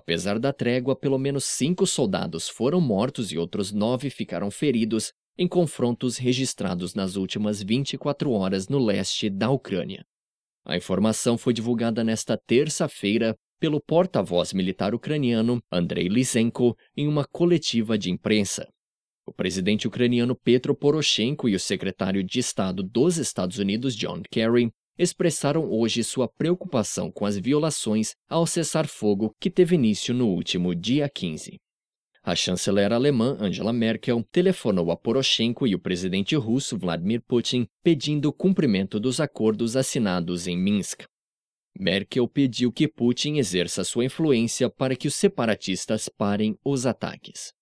Apesar da trégua, pelo menos cinco soldados foram mortos e outros nove ficaram feridos em confrontos registrados nas últimas 24 horas no leste da Ucrânia. A informação foi divulgada nesta terça-feira pelo porta-voz militar ucraniano Andrei Lysenko em uma coletiva de imprensa. O presidente ucraniano Petro Poroshenko e o secretário de Estado dos Estados Unidos John Kerry expressaram hoje sua preocupação com as violações ao cessar-fogo que teve início no último dia 15. A chanceler alemã Angela Merkel telefonou a Poroshenko e o presidente russo Vladimir Putin pedindo o cumprimento dos acordos assinados em Minsk. Merkel pediu que Putin exerça sua influência para que os separatistas parem os ataques.